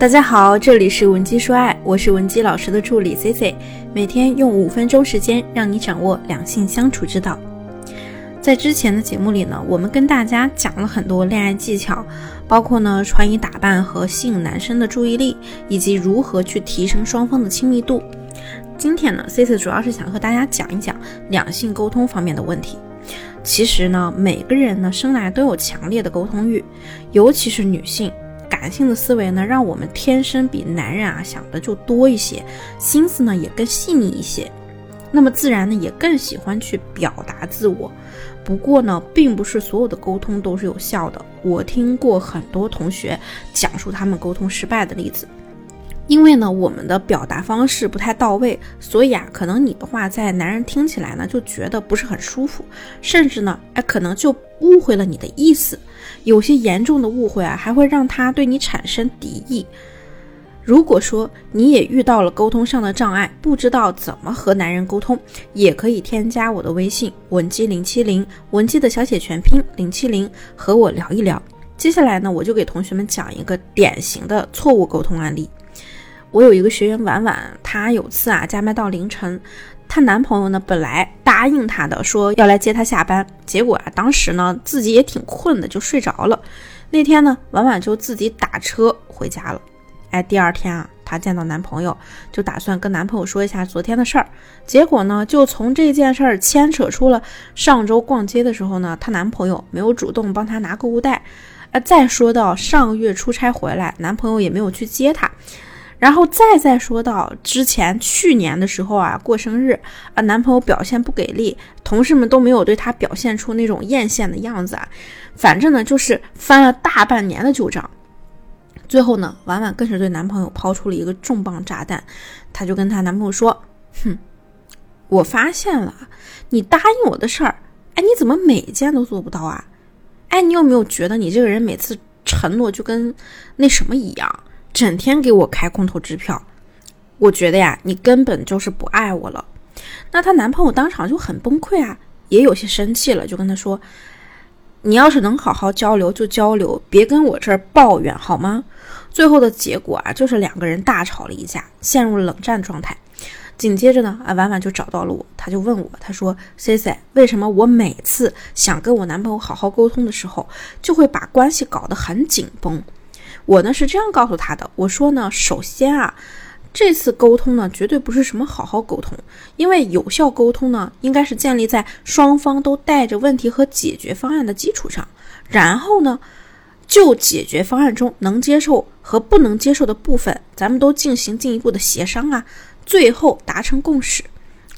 大家好，这里是文姬说爱，我是文姬老师的助理 C C，每天用五分钟时间让你掌握两性相处之道。在之前的节目里呢，我们跟大家讲了很多恋爱技巧，包括呢穿衣打扮和吸引男生的注意力，以及如何去提升双方的亲密度。今天呢，C C 主要是想和大家讲一讲两性沟通方面的问题。其实呢，每个人呢生来都有强烈的沟通欲，尤其是女性。感性的思维呢，让我们天生比男人啊想的就多一些，心思呢也更细腻一些，那么自然呢也更喜欢去表达自我。不过呢，并不是所有的沟通都是有效的。我听过很多同学讲述他们沟通失败的例子。因为呢，我们的表达方式不太到位，所以啊，可能你的话在男人听起来呢就觉得不是很舒服，甚至呢，哎，可能就误会了你的意思。有些严重的误会啊，还会让他对你产生敌意。如果说你也遇到了沟通上的障碍，不知道怎么和男人沟通，也可以添加我的微信文姬零七零，文姬的小写全拼零七零，和我聊一聊。接下来呢，我就给同学们讲一个典型的错误沟通案例。我有一个学员婉婉，她有次啊加班到凌晨，她男朋友呢本来答应她的，说要来接她下班，结果啊当时呢自己也挺困的，就睡着了。那天呢婉婉就自己打车回家了。哎，第二天啊她见到男朋友，就打算跟男朋友说一下昨天的事儿，结果呢就从这件事儿牵扯出了上周逛街的时候呢，她男朋友没有主动帮她拿购物袋，啊再说到上个月出差回来，男朋友也没有去接她。然后再再说到之前去年的时候啊，过生日啊，男朋友表现不给力，同事们都没有对他表现出那种艳羡的样子啊，反正呢就是翻了大半年的旧账。最后呢，婉婉更是对男朋友抛出了一个重磅炸弹，她就跟她男朋友说：“哼，我发现了，你答应我的事儿，哎，你怎么每件都做不到啊？哎，你有没有觉得你这个人每次承诺就跟那什么一样？”整天给我开空头支票，我觉得呀，你根本就是不爱我了。那她男朋友当场就很崩溃啊，也有些生气了，就跟她说：“你要是能好好交流就交流，别跟我这儿抱怨好吗？”最后的结果啊，就是两个人大吵了一架，陷入冷战状态。紧接着呢，啊，婉婉就找到了我，她就问我，她说：“C C，为什么我每次想跟我男朋友好好沟通的时候，就会把关系搞得很紧绷？”我呢是这样告诉他的，我说呢，首先啊，这次沟通呢绝对不是什么好好沟通，因为有效沟通呢应该是建立在双方都带着问题和解决方案的基础上，然后呢，就解决方案中能接受和不能接受的部分，咱们都进行进一步的协商啊，最后达成共识。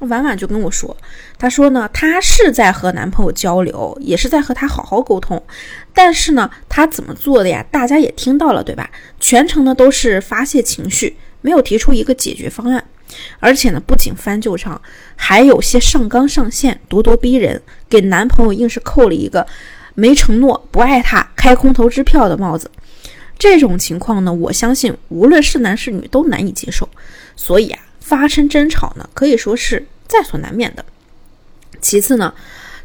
婉婉就跟我说，她说呢，她是在和男朋友交流，也是在和他好好沟通，但是呢，她怎么做的呀？大家也听到了，对吧？全程呢都是发泄情绪，没有提出一个解决方案，而且呢，不仅翻旧账，还有些上纲上线、咄咄逼人，给男朋友硬是扣了一个没承诺、不爱他、开空头支票的帽子。这种情况呢，我相信无论是男是女都难以接受，所以啊。发生争吵呢，可以说是在所难免的。其次呢，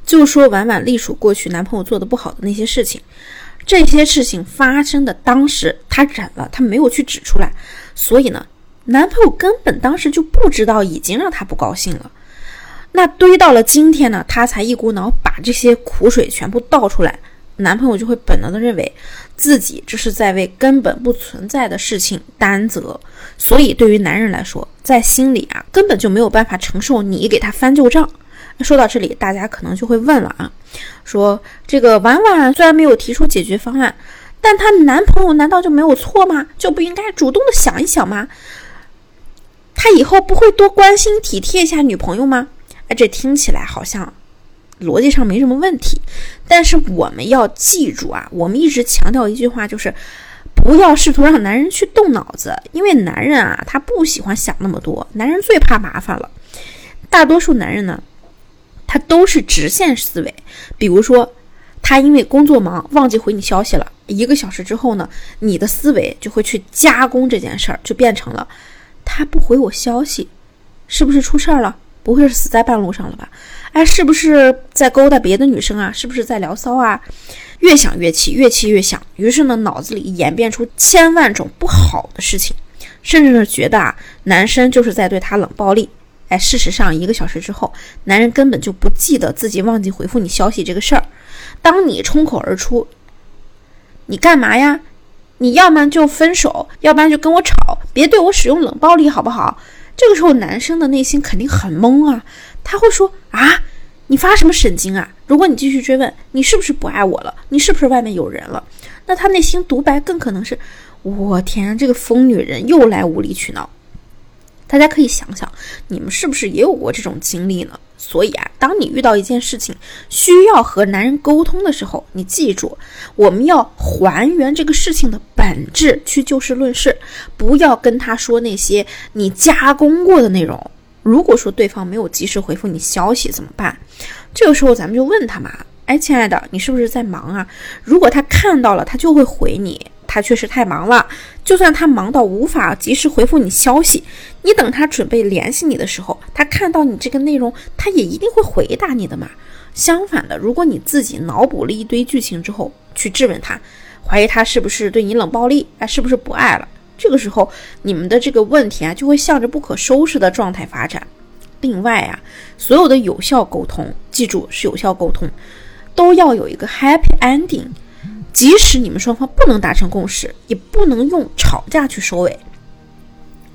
就说婉婉隶属过去男朋友做的不好的那些事情，这些事情发生的当时她忍了，她没有去指出来，所以呢，男朋友根本当时就不知道已经让她不高兴了。那堆到了今天呢，她才一股脑把这些苦水全部倒出来。男朋友就会本能的认为自己这是在为根本不存在的事情担责，所以对于男人来说，在心里啊根本就没有办法承受你给他翻旧账。说到这里，大家可能就会问了啊，说这个婉婉虽然没有提出解决方案，但她男朋友难道就没有错吗？就不应该主动的想一想吗？他以后不会多关心体贴一下女朋友吗？哎，这听起来好像。逻辑上没什么问题，但是我们要记住啊，我们一直强调一句话，就是不要试图让男人去动脑子，因为男人啊，他不喜欢想那么多，男人最怕麻烦了。大多数男人呢，他都是直线思维，比如说他因为工作忙忘记回你消息了，一个小时之后呢，你的思维就会去加工这件事儿，就变成了他不回我消息，是不是出事儿了？不会是死在半路上了吧？哎，是不是在勾搭别的女生啊？是不是在聊骚啊？越想越气，越气越想，于是呢，脑子里演变出千万种不好的事情，甚至是觉得啊，男生就是在对她冷暴力。哎，事实上，一个小时之后，男人根本就不记得自己忘记回复你消息这个事儿。当你冲口而出，你干嘛呀？你要么就分手，要不然就跟我吵，别对我使用冷暴力，好不好？这个时候，男生的内心肯定很懵啊，他会说啊，你发什么神经啊？如果你继续追问，你是不是不爱我了？你是不是外面有人了？那他内心独白更可能是，我天，这个疯女人又来无理取闹。大家可以想想，你们是不是也有过这种经历呢？所以啊，当你遇到一件事情需要和男人沟通的时候，你记住，我们要还原这个事情的本质，去就事论事，不要跟他说那些你加工过的内容。如果说对方没有及时回复你消息怎么办？这个时候咱们就问他嘛，哎，亲爱的，你是不是在忙啊？如果他看到了，他就会回你。他确实太忙了，就算他忙到无法及时回复你消息，你等他准备联系你的时候，他看到你这个内容，他也一定会回答你的嘛。相反的，如果你自己脑补了一堆剧情之后去质问他，怀疑他是不是对你冷暴力，哎，是不是不爱了？这个时候，你们的这个问题啊，就会向着不可收拾的状态发展。另外啊，所有的有效沟通，记住是有效沟通，都要有一个 happy ending。即使你们双方不能达成共识，也不能用吵架去收尾。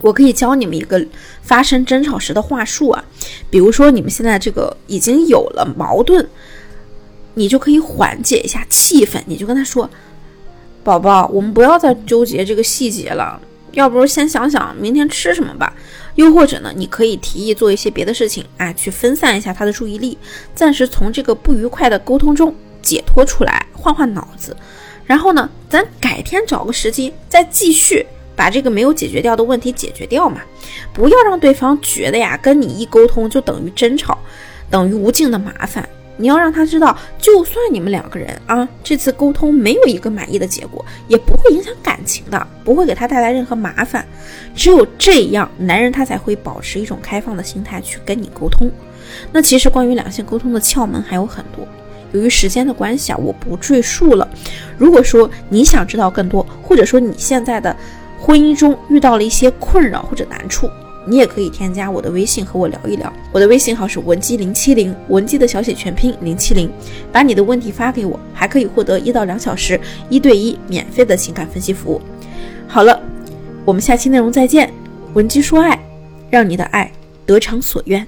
我可以教你们一个发生争吵时的话术啊，比如说你们现在这个已经有了矛盾，你就可以缓解一下气氛，你就跟他说：“宝宝，我们不要再纠结这个细节了，要不先想想明天吃什么吧。”又或者呢，你可以提议做一些别的事情，哎，去分散一下他的注意力，暂时从这个不愉快的沟通中解脱出来。换换脑子，然后呢，咱改天找个时机再继续把这个没有解决掉的问题解决掉嘛。不要让对方觉得呀，跟你一沟通就等于争吵，等于无尽的麻烦。你要让他知道，就算你们两个人啊，这次沟通没有一个满意的结果，也不会影响感情的，不会给他带来任何麻烦。只有这样，男人他才会保持一种开放的心态去跟你沟通。那其实关于两性沟通的窍门还有很多。由于时间的关系啊，我不赘述了。如果说你想知道更多，或者说你现在的婚姻中遇到了一些困扰或者难处，你也可以添加我的微信和我聊一聊。我的微信号是文姬零七零，文姬的小写全拼零七零，把你的问题发给我，还可以获得一到两小时一对一免费的情感分析服务。好了，我们下期内容再见。文姬说爱，让你的爱得偿所愿。